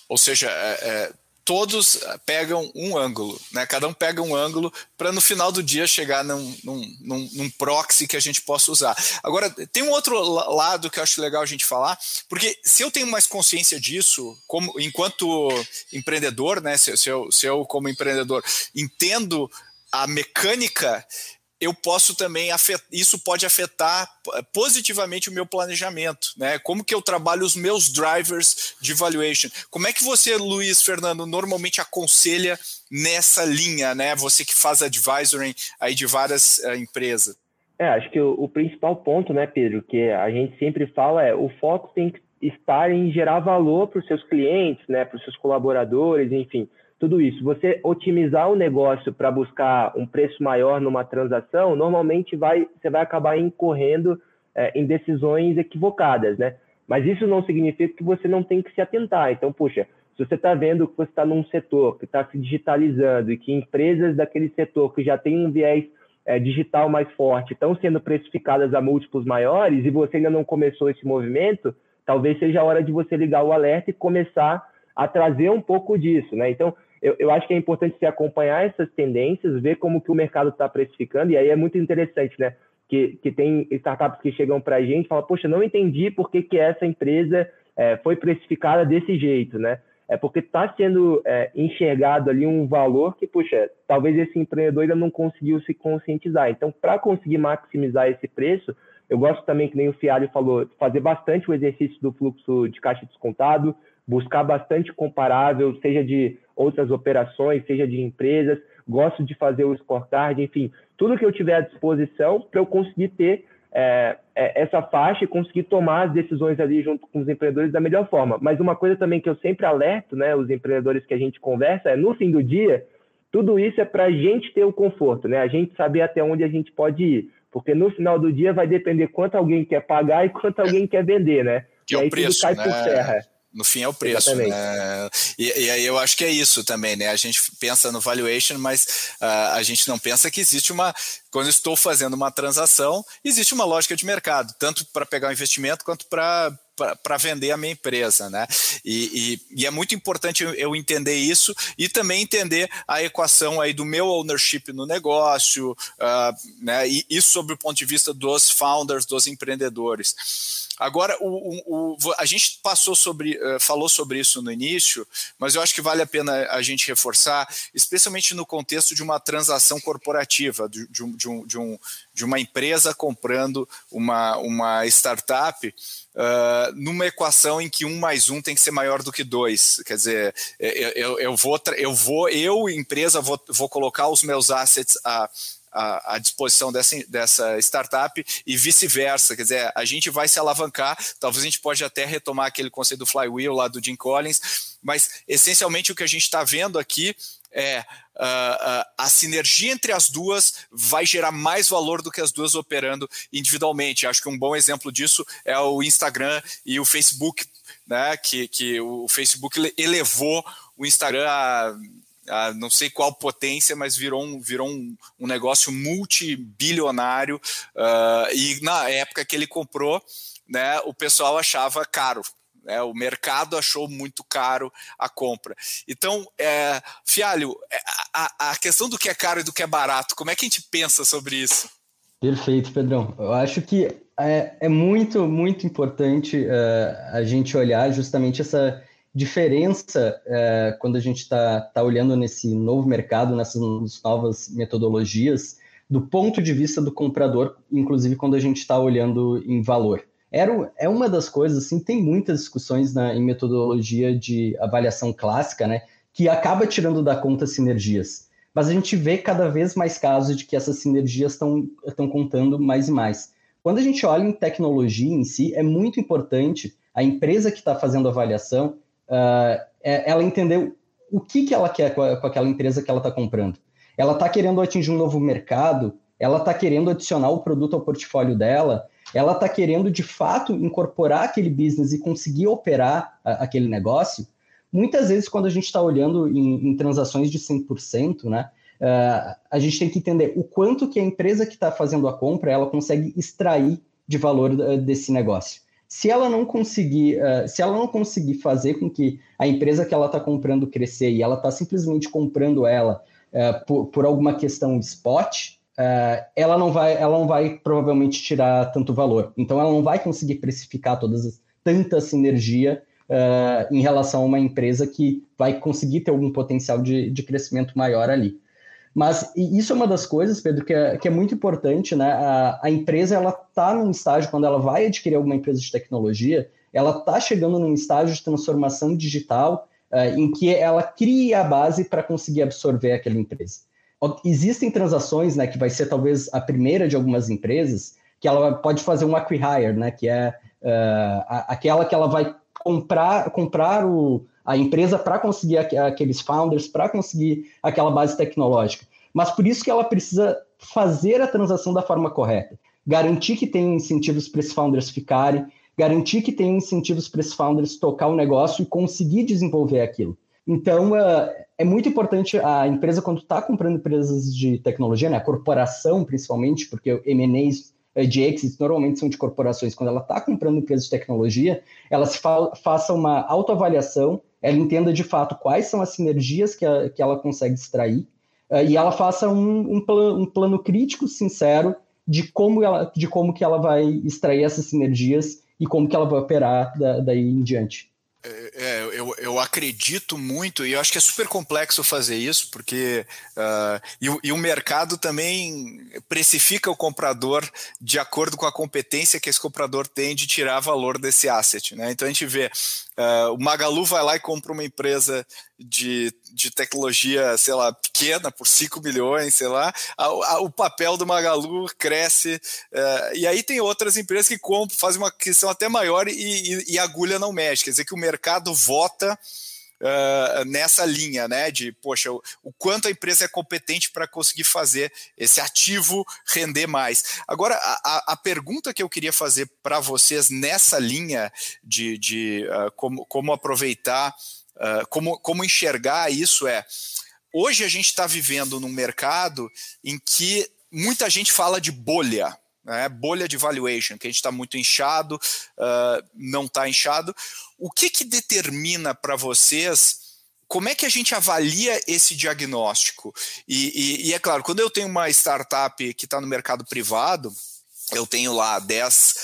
Ou seja, é, é, todos pegam um ângulo, né? cada um pega um ângulo para no final do dia chegar num, num, num, num, proxy que a gente possa usar. Agora, tem um outro lado que eu acho legal a gente falar, porque se eu tenho mais consciência disso, como enquanto empreendedor, né, se, se, eu, se eu como empreendedor entendo a mecânica eu posso também afetar, isso pode afetar positivamente o meu planejamento, né? Como que eu trabalho os meus drivers de valuation? Como é que você, Luiz Fernando, normalmente aconselha nessa linha, né? Você que faz advisory aí de várias uh, empresas. É, acho que o, o, principal ponto, né, Pedro, que a gente sempre fala é o foco tem que estar em gerar valor para os seus clientes, né, para os seus colaboradores, enfim tudo isso. Você otimizar o negócio para buscar um preço maior numa transação, normalmente vai, você vai acabar incorrendo é, em decisões equivocadas, né? Mas isso não significa que você não tem que se atentar. Então, puxa, se você está vendo que você está num setor que está se digitalizando e que empresas daquele setor que já tem um viés é, digital mais forte estão sendo precificadas a múltiplos maiores e você ainda não começou esse movimento, talvez seja a hora de você ligar o alerta e começar a trazer um pouco disso, né? Então, eu, eu acho que é importante se acompanhar essas tendências, ver como que o mercado está precificando, e aí é muito interessante, né? Que, que tem startups que chegam para a gente e falam, poxa, não entendi por que, que essa empresa é, foi precificada desse jeito, né? É porque está sendo é, enxergado ali um valor que, puxa, talvez esse empreendedor ainda não conseguiu se conscientizar. Então, para conseguir maximizar esse preço, eu gosto também, que nem o Fialho falou, fazer bastante o exercício do fluxo de caixa descontado, buscar bastante comparável, seja de outras operações, seja de empresas, gosto de fazer o scorecard, enfim, tudo que eu tiver à disposição para eu conseguir ter é, é, essa faixa e conseguir tomar as decisões ali junto com os empreendedores da melhor forma. Mas uma coisa também que eu sempre alerto, né, os empreendedores que a gente conversa, é no fim do dia, tudo isso é para a gente ter o conforto, né? A gente saber até onde a gente pode ir, porque no final do dia vai depender quanto alguém quer pagar e quanto alguém quer vender, né? Que e é aí o preço, tudo cai né? por terra. No fim é o preço, né? E, e, aí eu acho que é isso também, né? A gente pensa no valuation, mas uh, a gente não pensa que existe uma. Quando eu estou fazendo uma transação, existe uma lógica de mercado, tanto para pegar o investimento quanto para para vender a minha empresa, né? E, e, e, é muito importante eu entender isso e também entender a equação aí do meu ownership no negócio, uh, né? E isso sobre o ponto de vista dos founders, dos empreendedores. Agora, o, o, o, a gente passou sobre, uh, falou sobre isso no início, mas eu acho que vale a pena a gente reforçar, especialmente no contexto de uma transação corporativa, de, de, um, de, um, de, um, uma empresa comprando uma, uma startup. Uh, numa equação em que um mais um tem que ser maior do que dois. Quer dizer, eu, eu, eu vou, eu vou, eu, empresa, vou, vou colocar os meus assets a à, disposição dessa, dessa startup e vice-versa. Quer dizer, a gente vai se alavancar, talvez a gente pode até retomar aquele conceito do flywheel lá do Jim Collins, mas essencialmente o que a gente está vendo aqui é uh, a sinergia entre as duas vai gerar mais valor do que as duas operando individualmente. Acho que um bom exemplo disso é o Instagram e o Facebook, né? Que, que o Facebook elevou o Instagram a a não sei qual potência, mas virou um, virou um, um negócio multibilionário. Uh, e na época que ele comprou, né, o pessoal achava caro. Né, o mercado achou muito caro a compra. Então, é, Fialho, é, a, a questão do que é caro e do que é barato, como é que a gente pensa sobre isso? Perfeito, Pedrão. Eu acho que é, é muito, muito importante uh, a gente olhar justamente essa diferença é, quando a gente está tá olhando nesse novo mercado, nessas novas metodologias, do ponto de vista do comprador, inclusive quando a gente está olhando em valor. Era, é uma das coisas, assim, tem muitas discussões na, em metodologia de avaliação clássica, né, que acaba tirando da conta sinergias. Mas a gente vê cada vez mais casos de que essas sinergias estão contando mais e mais. Quando a gente olha em tecnologia em si, é muito importante a empresa que está fazendo a avaliação uh, ela entender o que, que ela quer com, a, com aquela empresa que ela está comprando. Ela está querendo atingir um novo mercado, ela está querendo adicionar o produto ao portfólio dela, ela está querendo de fato incorporar aquele business e conseguir operar a, aquele negócio. Muitas vezes, quando a gente está olhando em, em, transações de 100%, né, uh, a gente tem que entender o quanto que a empresa que está fazendo a compra ela consegue extrair de valor uh, desse negócio. Se ela não conseguir, uh, se ela não conseguir fazer com que a empresa que ela está comprando crescer e ela está simplesmente comprando ela uh, por, por, alguma questão spot, uh, ela não vai, ela não vai provavelmente tirar tanto valor. Então, ela não vai conseguir precificar todas as, tanta sinergia em relação a uma empresa que vai conseguir ter algum potencial de, de crescimento maior ali. Mas isso é uma das coisas, Pedro, que é, que é muito importante, né? A, a empresa ela está num estágio quando ela vai adquirir alguma empresa de tecnologia, ela está chegando num estágio de transformação digital uh, em que ela cria a base para conseguir absorver aquela empresa. Existem transações, né, que vai ser talvez a primeira de algumas empresas, que ela pode fazer um acquihire, né, que é uh, aquela que ela vai comprar, comprar o, a empresa para conseguir aqueles founders, para conseguir aquela base tecnológica. Mas por isso que ela precisa fazer a transação da forma correta. Garantir que tem incentivos para esses founders ficarem, garantir que tem incentivos para esses founders tocar o negócio e conseguir desenvolver aquilo. Então, uh, é muito importante a empresa, quando está comprando empresas de tecnologia, né, a corporação principalmente, porque M&As eh, de exits normalmente são de corporações, quando ela está comprando empresas de tecnologia, ela se fa faça uma autoavaliação, ela entenda de fato quais são as sinergias que, a, que ela consegue extrair, uh, e ela faça um, um, plan um plano crítico, sincero, de como, ela, de como que ela vai extrair essas sinergias e como que ela vai operar da, daí em diante. É, é, eu, eu acredito muito, e eu acho que é super complexo fazer isso, porque uh, e, e, o mercado também precifica o comprador de acordo com a competência que esse comprador tem de tirar valor desse asset. Né? Então a gente vê Uh, o Magalu vai lá e compra uma empresa de, de tecnologia, sei lá, pequena, por 5 milhões, sei lá, a, a, o papel do Magalu cresce. Uh, e aí tem outras empresas que compram, fazem uma aquisição até maior e, e, e agulha não mexe. Quer dizer que o mercado vota uh, nessa linha, né? De, poxa, o, o quanto a empresa é competente para conseguir fazer esse ativo render mais. Agora, a, a pergunta que eu queria fazer para vocês nessa linha de, de uh, como, como aproveitar, uh, como, como enxergar isso é. Hoje a gente está vivendo num mercado em que muita gente fala de bolha, né, bolha de valuation, que a gente está muito inchado, uh, não está inchado. O que, que determina para vocês como é que a gente avalia esse diagnóstico? E, e, e, é claro, quando eu tenho uma startup que está no mercado privado, eu tenho lá 10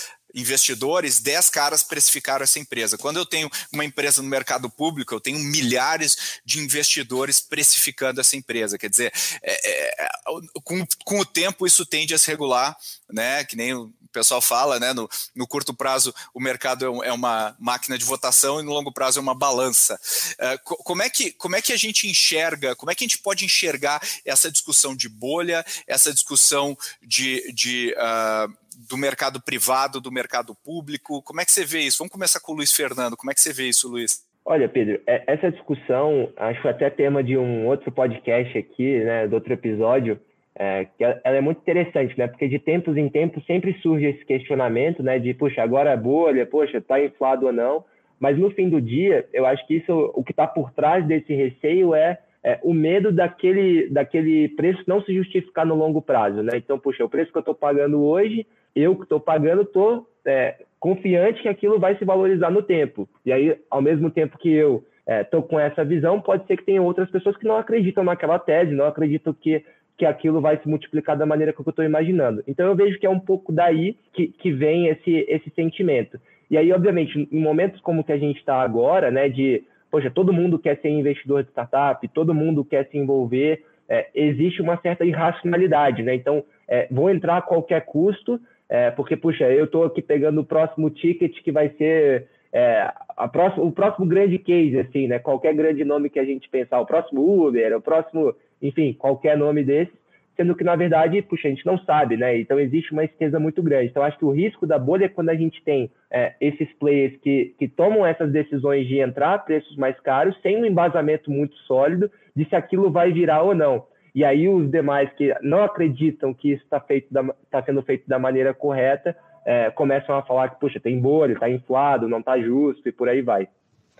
investidores, 10 caras precificaram essa empresa. Quando eu tenho uma empresa no mercado público, eu tenho milhares de investidores precificando essa empresa. Quer dizer, é, é, com, com o tempo isso tende a se regular, né? Que nem o pessoal fala, né? No, no curto prazo o mercado é, é uma máquina de votação e no longo prazo é uma balança. É, como, é que, como é que a gente enxerga, como é que a gente pode enxergar essa discussão de bolha, essa discussão de, de uh, do mercado privado, do mercado público? Como é que você vê isso? Vamos começar com o Luiz Fernando. Como é que você vê isso, Luiz? Olha, Pedro, é, essa discussão, acho que até tema de um outro podcast aqui, né, do outro episódio, é, que ela é muito interessante, né, porque de tempos em tempos sempre surge esse questionamento, né, de, puxa, agora é bolha, poxa, tá inflado ou não, mas no fim do dia, eu acho que isso, o que está por trás desse receio é, é, o medo daquele, daquele preço não se justificar no longo prazo, né, então, puxa, o preço que eu estou pagando hoje eu que estou pagando estou é, confiante que aquilo vai se valorizar no tempo. E aí, ao mesmo tempo que eu estou é, com essa visão, pode ser que tenha outras pessoas que não acreditam naquela tese, não acreditam que, que aquilo vai se multiplicar da maneira que eu estou imaginando. Então, eu vejo que é um pouco daí que, que vem esse, esse sentimento. E aí, obviamente, em momentos como que a gente está agora, né, de, poxa, todo mundo quer ser investidor de startup, todo mundo quer se envolver, é, existe uma certa irracionalidade, né? Então, é, vou entrar a qualquer custo, é, porque, puxa, eu estou aqui pegando o próximo ticket que vai ser é, o próximo grande case, assim, né? Qualquer grande nome que a gente pensar, o próximo Uber, o próximo, enfim, qualquer nome desse, sendo que, na verdade, puxa, a gente não sabe, né? Então, existe uma esteza muito grande. Então, acho que o risco da bolha é quando a gente tem é, esses players que, que tomam essas decisões de entrar a preços mais caros, sem um embasamento muito sólido de se aquilo vai virar ou não. E aí os demais que não acreditam que isso está tá sendo feito da maneira correta é, começam a falar que, puxa, tem bolha, está inflado, não está justo e por aí vai.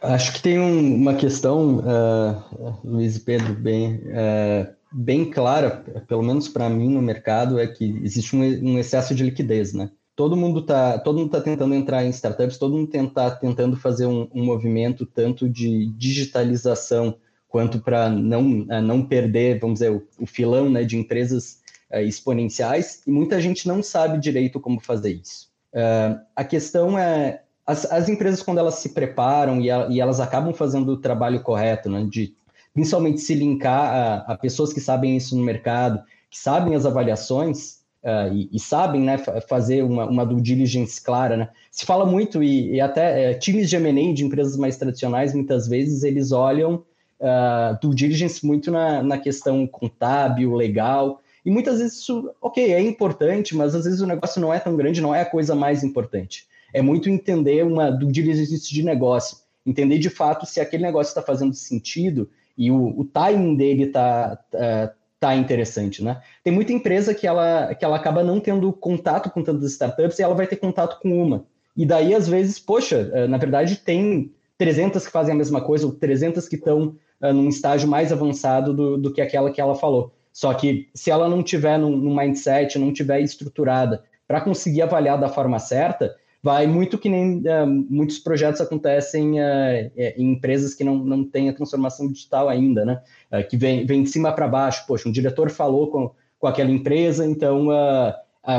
Acho que tem um, uma questão, uh, Luiz e Pedro, bem, uh, bem clara, pelo menos para mim no mercado, é que existe um, um excesso de liquidez, né? Todo mundo está todo mundo tá tentando entrar em startups, todo mundo está tentando fazer um, um movimento tanto de digitalização quanto para não, uh, não perder, vamos dizer, o, o filão né, de empresas uh, exponenciais, e muita gente não sabe direito como fazer isso. Uh, a questão é, as, as, empresas, quando elas se preparam e, a, e, elas acabam fazendo o trabalho correto, né, de principalmente se linkar a, a pessoas que sabem isso no mercado, que sabem as avaliações, Uh, e, e, sabem né, fazer uma, uma due diligence clara. Né? Se fala muito, e, e até é, times de M&A de empresas mais tradicionais, muitas vezes, eles olham uh, due diligence muito na, na questão contábil, legal, e muitas vezes isso, ok, é importante, mas às vezes o negócio não é tão grande, não é a coisa mais importante. É muito entender uma due diligence de negócio, entender de fato se aquele negócio está fazendo sentido e o, o timing dele está tá, tá interessante, né? Tem muita empresa que ela, que ela acaba não tendo contato com tantas startups e ela vai ter contato com uma. E daí, às vezes, poxa, eh, na verdade, tem 300 que fazem a mesma coisa, ou 300 que estão num estágio mais avançado do, do que aquela que ela falou. Só que se ela não tiver no, no mindset, não tiver estruturada para conseguir avaliar da forma certa, vai muito que nem uh, muitos projetos acontecem uh, em empresas que não, não têm a transformação digital ainda, né? Uh, que vem, vem de cima para baixo. Poxa, um diretor falou com, com aquela empresa, então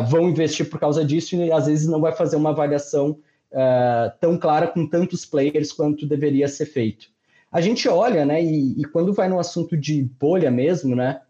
vão investir por causa disso e às vezes não vai fazer uma avaliação tão clara com tantos players quanto deveria ser feito. A gente olha, né, e, e quando vai no assunto de bolha mesmo, né,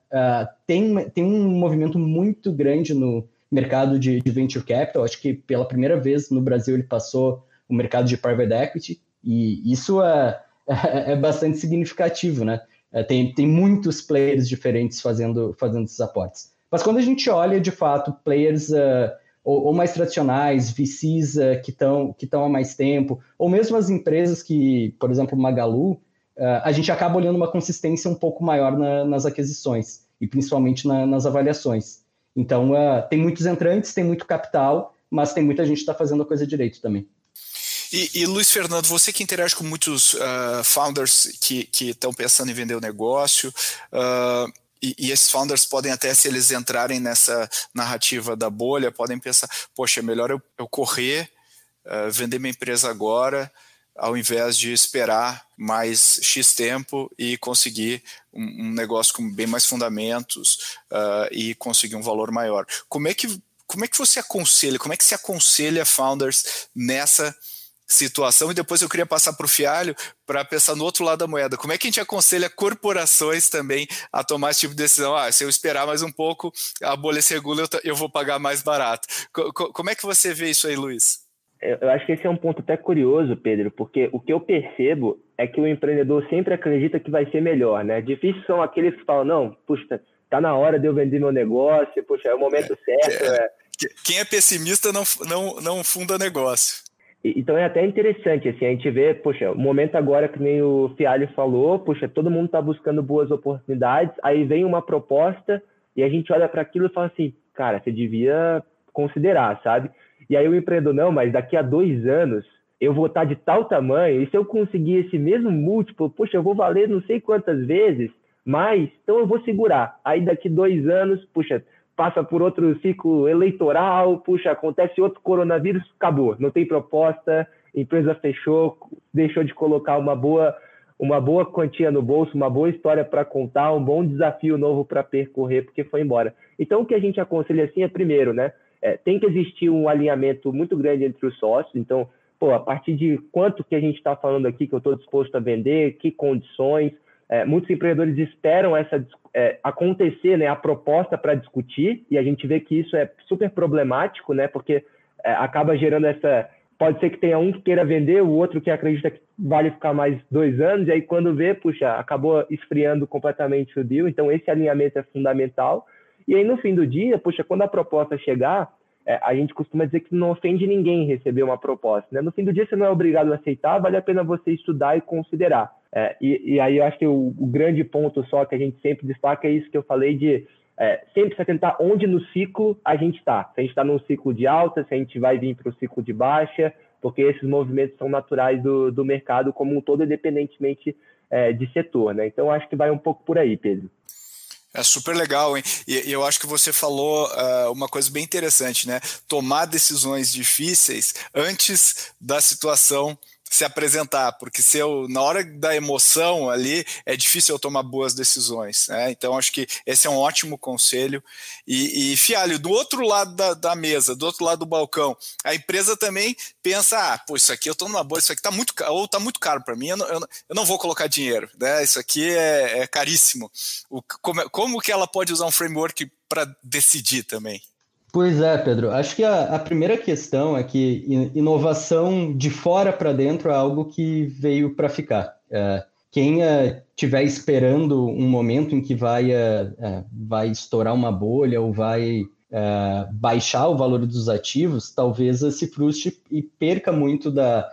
tem, tem um movimento muito grande no, mercado de, de, venture capital. Acho que pela primeira vez no Brasil ele passou o mercado de private equity, e isso é, é, é bastante significativo, né? É, tem, tem muitos players diferentes fazendo, fazendo esses aportes. Mas quando a gente olha, de fato, players uh, ou, ou, mais tradicionais, VCs uh, que estão que há mais tempo, ou mesmo as empresas que, por exemplo, Magalu, uh, a gente acaba olhando uma consistência um pouco maior na, nas aquisições, e principalmente na, nas avaliações. Então, uh, tem muitos entrantes, tem muito capital, mas tem muita gente que está fazendo a coisa direito também. E, e, Luiz Fernando, você que interage com muitos uh, founders que estão pensando em vender o negócio, uh, e, e, esses founders podem até, se eles entrarem nessa narrativa da bolha, podem pensar, poxa, é melhor eu, eu correr, uh, vender minha empresa agora, ao invés de esperar mais X tempo e conseguir um, um negócio com bem mais fundamentos uh, e conseguir um valor maior. Como é que como é que você aconselha, como é que se aconselha founders nessa situação? E depois eu queria passar para o Fialho para pensar no outro lado da moeda. Como é que a gente aconselha corporações também a tomar esse tipo de decisão? Ah, se eu esperar mais um pouco, a bolha se regula, eu, eu vou pagar mais barato. como é que você vê isso aí, Luiz? Eu acho que esse é um ponto até curioso, Pedro, porque o que eu percebo é que o empreendedor sempre acredita que vai ser melhor, né? Difícil são aqueles que falam, não, puxa, tá na hora de eu vender meu negócio, puxa, é o momento é, certo. É. É. Quem é pessimista não, não, não funda negócio. Então é até interessante, assim, a gente vê, poxa, o momento agora que nem o Fialho falou, puxa, todo mundo está buscando boas oportunidades, aí vem uma proposta e a gente olha para aquilo e fala assim, cara, você devia considerar, sabe? E aí o empreendedor, não, mas daqui a dois anos eu vou estar de tal tamanho, e se eu conseguir esse mesmo múltiplo, puxa, eu vou valer não sei quantas vezes mais, então eu vou segurar. Aí daqui dois anos, puxa, passa por outro ciclo eleitoral, puxa, acontece outro coronavírus, acabou, não tem proposta, empresa fechou, deixou de colocar uma boa uma boa quantia no bolso, uma boa história para contar, um bom desafio novo para percorrer, porque foi embora. Então, o que a gente aconselha assim é, primeiro, né, é, tem que existir um alinhamento muito grande entre os sócios. Então, pô, a partir de quanto que a gente está falando aqui que eu estou disposto a vender, que condições. É, muitos empreendedores esperam essa é, acontecer, né, a proposta para discutir, e a gente vê que isso é super problemático, né, porque é, acaba gerando essa. Pode ser que tenha um que queira vender, o outro que acredita que vale ficar mais dois anos, e aí quando vê, puxa, acabou esfriando completamente o deal. Então, esse alinhamento é fundamental. E aí, no fim do dia, puxa, quando a proposta chegar, é, a gente costuma dizer que não ofende ninguém receber uma proposta. Né? No fim do dia, você não é obrigado a aceitar, vale a pena você estudar e considerar. É, e, e, aí eu acho que o, o, grande ponto só que a gente sempre destaca é isso que eu falei de é, sempre se atentar onde no ciclo a gente está. Se a gente está num ciclo de alta, se a gente vai vir para o ciclo de baixa, porque esses movimentos são naturais do, do mercado como um todo, independentemente é, de setor. Né? Então, acho que vai um pouco por aí, Pedro. É super legal, hein? E, eu acho que você falou uh, uma coisa bem interessante, né? Tomar decisões difíceis antes da situação se apresentar, porque se eu, na hora da emoção ali, é difícil eu tomar boas decisões. Né? Então, acho que esse é um ótimo conselho. E, e Fialho, do outro lado da, da, mesa, do outro lado do balcão, a empresa também pensa: ah, pô, isso aqui eu estou numa boa, isso aqui está muito, ou está muito caro para mim, eu não, eu, eu não, vou colocar dinheiro, né? isso aqui é, é caríssimo. O, como, como que ela pode usar um framework para decidir também? Pois é, Pedro. Acho que a, a primeira questão é que inovação de fora para dentro é algo que veio para ficar. É, quem estiver é, esperando um momento em que vai, é, é, vai estourar uma bolha ou vai é, baixar o valor dos ativos, talvez se frustre e perca muito da,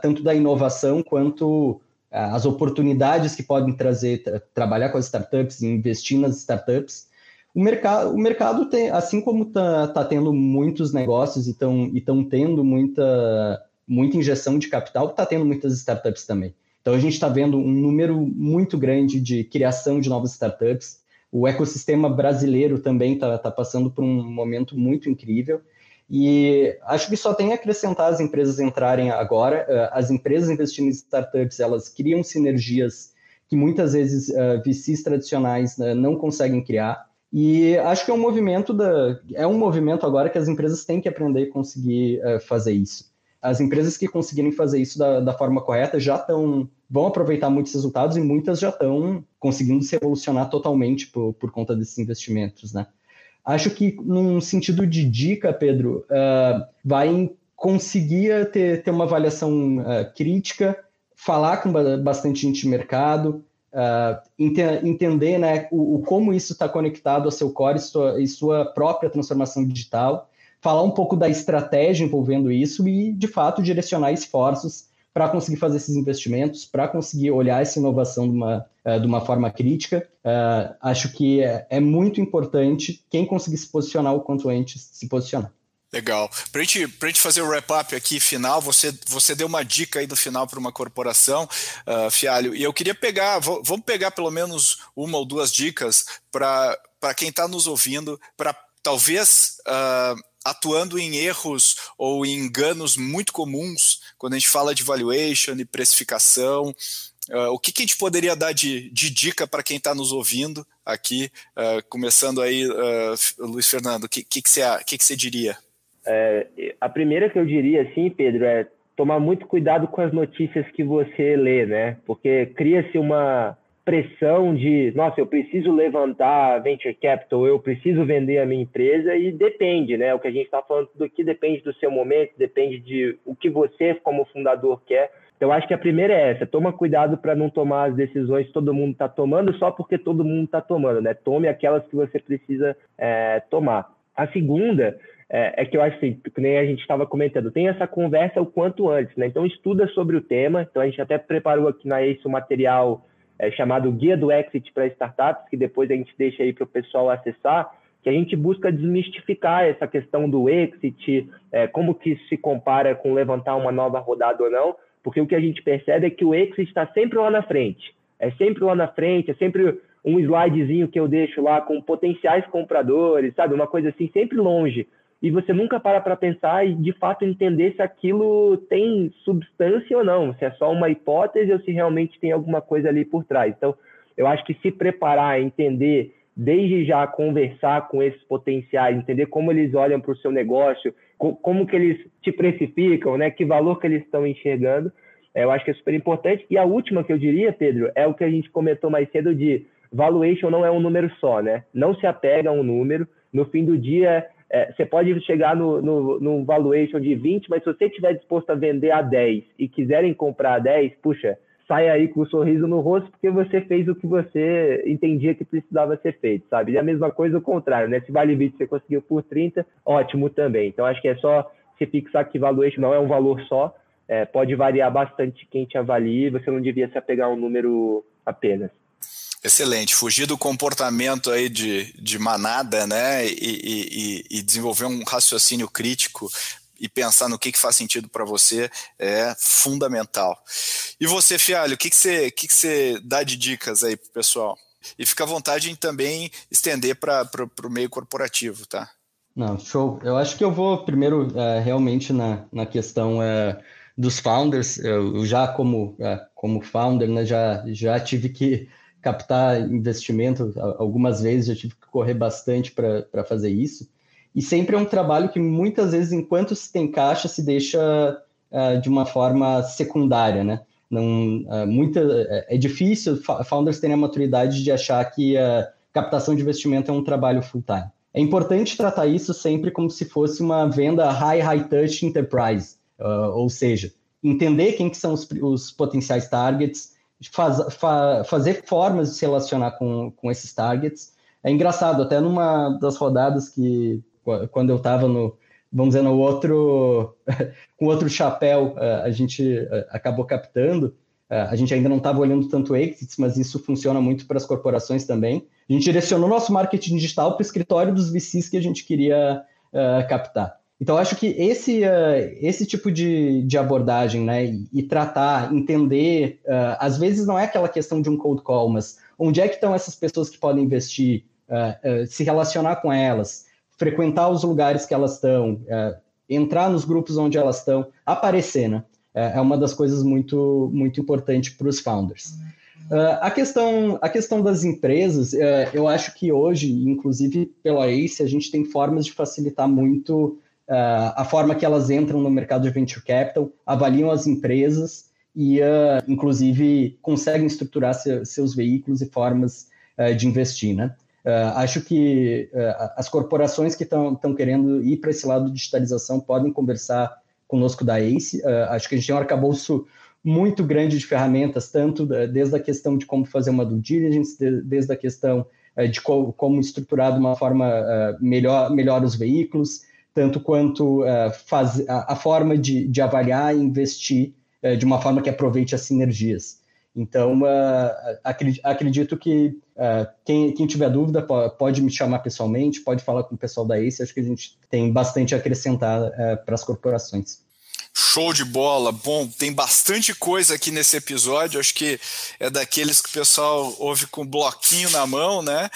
tanto da inovação quanto as oportunidades que podem trazer, tra trabalhar com as startups, investir nas startups o mercado, o mercado tem, assim como está tá tendo muitos negócios e estão tendo muita, muita injeção de capital, está tendo muitas startups também. Então a gente está vendo um número muito grande de criação de novas startups. O ecossistema brasileiro também está tá passando por um momento muito incrível. E acho que só tem a acrescentar as empresas entrarem agora. Eh, as empresas investindo em startups, elas criam sinergias que muitas vezes uh, VCs tradicionais uh, não conseguem criar. E acho que é um movimento da, é um movimento agora que as empresas têm que aprender a conseguir uh, fazer isso. As empresas que conseguirem fazer isso da, da forma correta já estão vão aproveitar muitos resultados e muitas já estão conseguindo se evolucionar totalmente por, por conta desses investimentos, né? Acho que, num sentido de dica, Pedro, uh, vai conseguir ter, ter uma avaliação uh, crítica, falar com bastante gente de mercado, uh, ent entender né, o, o, como isso está conectado ao seu core e sua, e sua própria transformação digital, falar um pouco da estratégia envolvendo isso e, de fato, direcionar esforços para conseguir fazer esses investimentos, para conseguir olhar essa inovação de uma, uh, de uma forma crítica. Uh, acho que é, é, muito importante quem conseguir se posicionar o quanto antes se posicionar. Legal. Para a gente, gente fazer o wrap-up aqui final, você, você deu uma dica aí no final para uma corporação, uh, Fialho, e eu queria pegar, vamos pegar pelo menos uma ou duas dicas para quem está nos ouvindo, para talvez uh, atuando em erros ou em enganos muito comuns quando a gente fala de valuation e precificação. Uh, o que, que, a gente poderia dar de, de dica para quem está nos ouvindo aqui, começando aí, Luiz Fernando, o que, que, que, você, que, que você diria? É, a primeira que eu diria, assim, Pedro, é tomar muito cuidado com as notícias que você lê, né? Porque cria-se uma pressão de, nossa, eu preciso levantar venture capital, eu preciso vender a minha empresa e depende, né? O que a gente está falando tudo aqui depende do seu momento, depende de o que você, como fundador, quer. Então, acho que a primeira é essa: toma cuidado para não tomar as decisões que todo mundo está tomando só porque todo mundo está tomando, né? Tome aquelas que você precisa é, tomar. A segunda é, é, que eu acho que nem a gente estava comentando, tem essa conversa o quanto antes, né? Então estuda sobre o tema. Então a gente até preparou aqui na ACE um material é, chamado Guia do Exit para Startups, que depois a gente deixa aí para o pessoal acessar, que a gente busca desmistificar essa questão do exit, é, como que isso se compara com levantar uma nova rodada ou não, porque o que a gente percebe é que o exit está sempre lá na frente. É sempre lá na frente, é sempre um slidezinho que eu deixo lá com potenciais compradores, sabe? Uma coisa assim, sempre longe e você nunca para para pensar e de fato entender se aquilo tem substância ou não, se é só uma hipótese ou se realmente tem alguma coisa ali por trás. Então, eu acho que se preparar, entender, desde já conversar com esses potenciais, entender como eles olham para o seu negócio, como que eles te precificam, né? Que valor que eles estão enxergando, eu acho que é super importante. E a última que eu diria, Pedro, é o que a gente comentou mais cedo de valuation não é um número só, né? Não se apega a um número. No fim do dia, é, você pode chegar no, no, no, valuation de 20, mas se você estiver disposto a vender a 10 e quiserem comprar a 10, puxa, sai aí com um sorriso no rosto porque você fez o que você entendia que precisava ser feito, sabe? E a mesma coisa o contrário, né? Se vale 20 você conseguiu por 30, ótimo também. Então acho que é só se fixar que valuation não é um valor só, é, pode variar bastante quem te avalie, você não devia se apegar a um número apenas. Excelente, fugir do comportamento aí de, de manada, né, e, e, e desenvolver um raciocínio crítico e pensar no que, que faz sentido para você é fundamental. E você, Fialho, o que, que, você, que, que você dá de dicas aí pro pessoal? E fica à vontade em também estender para o meio corporativo, tá? Não, show. Eu acho que eu vou primeiro é, realmente na, na questão é, dos founders. Eu já como, é, como founder, né, já, já tive que captar investimento algumas vezes, já tive que correr bastante para fazer isso. E sempre é um trabalho que muitas vezes, enquanto se tem caixa, se deixa uh, de uma forma secundária, né? Não, uh, muita, é difícil founders terem a maturidade de achar que a captação de investimento é um trabalho full-time. É importante tratar isso sempre como se fosse uma venda high, high touch enterprise, uh, ou seja, entender quem que são os, os potenciais targets, faz, fa, fazer formas de se relacionar com, com esses targets. É engraçado, até numa das rodadas que, quando eu estava no, vamos dizer, no outro, com outro chapéu, a gente acabou captando, a gente ainda não estava olhando tanto exits, mas isso funciona muito para as corporações também. A gente direcionou nosso marketing digital para o escritório dos VCs que a gente queria captar. Então, acho que esse, uh, esse tipo de, de abordagem, né, e, e tratar, entender, uh, às vezes não é aquela questão de um cold call, mas onde é que estão essas pessoas que podem investir, uh, se relacionar com elas, frequentar os lugares que elas estão, entrar nos grupos onde elas estão, aparecer, né? É, é uma das coisas muito, muito importantes para os founders. Uh, a, questão, a questão das empresas, uh, eu acho que hoje, inclusive pela ACE, a gente tem formas de facilitar muito uh, a forma que elas entram no mercado de venture capital, avaliam as empresas e, inclusive, conseguem estruturar se, seus veículos e formas de investir. Né? acho que as corporações que estão querendo ir para esse lado de digitalização podem conversar conosco da ACE. acho que a gente tem um arcabouço muito grande de ferramentas, tanto desde a questão de como fazer uma due diligence, desde a questão eh, de como estruturar de uma forma melhor, melhor os veículos, tanto quanto eh, faz, a, forma de, de avaliar e investir de uma forma que aproveite as sinergias. Então, acredito que quem, quem tiver dúvida pode me chamar pessoalmente, pode falar com o pessoal da ACE, acho que a gente tem bastante a acrescentar para as corporações. Show de bola. Bom, tem bastante coisa aqui nesse episódio. Acho que é daqueles que o pessoal ouve com bloquinho na mão, né?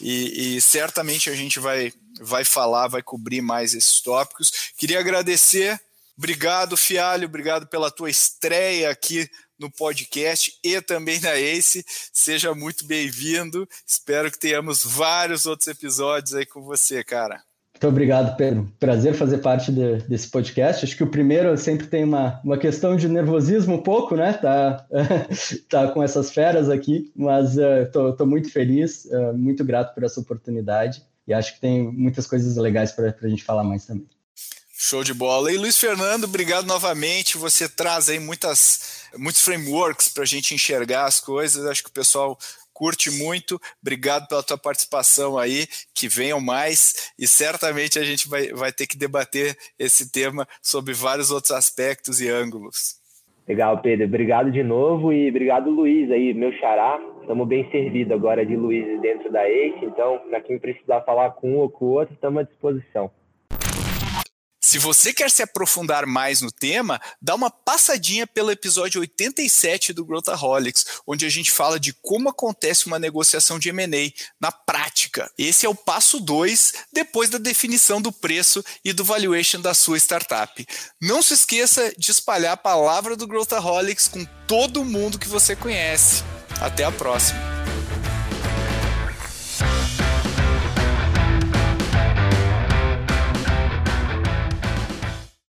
E, e certamente a gente vai, vai falar, vai cobrir mais esses tópicos. Queria agradecer. Obrigado, Fialho. Obrigado pela tua estreia aqui no podcast e também na Ace. Seja muito bem-vindo. Espero que tenhamos vários outros episódios aí com você, cara. Muito obrigado, Pedro. Prazer fazer parte de, desse podcast. Acho que o primeiro sempre tem uma, uma questão de nervosismo um pouco, né? Tá, tá com essas feras aqui, mas estou uh, muito feliz, uh, muito grato por essa oportunidade e acho que tem muitas coisas legais para a gente falar mais também. Show de bola. E Luiz Fernando, obrigado novamente. Você traz aí muitas, muitos frameworks para a gente enxergar as coisas. Acho que o pessoal curte muito. Obrigado pela tua participação aí, que venham mais e certamente a gente vai, vai ter que debater esse tema sobre vários outros aspectos e ângulos. Legal, Pedro. Obrigado de novo e obrigado, Luiz, aí, meu xará. Estamos bem servidos agora de Luiz dentro da ACE, então, para quem precisar falar com um ou com o outro, estamos à disposição. Se você quer se aprofundar mais no tema, dá uma passadinha pelo episódio 87 do Growthaholics, onde a gente fala de como acontece uma negociação de M&A na prática. Esse é o passo 2, depois da definição do preço e do valuation da sua startup. Não se esqueça de espalhar a palavra do Growthaholics com todo mundo que você conhece. Até a próxima!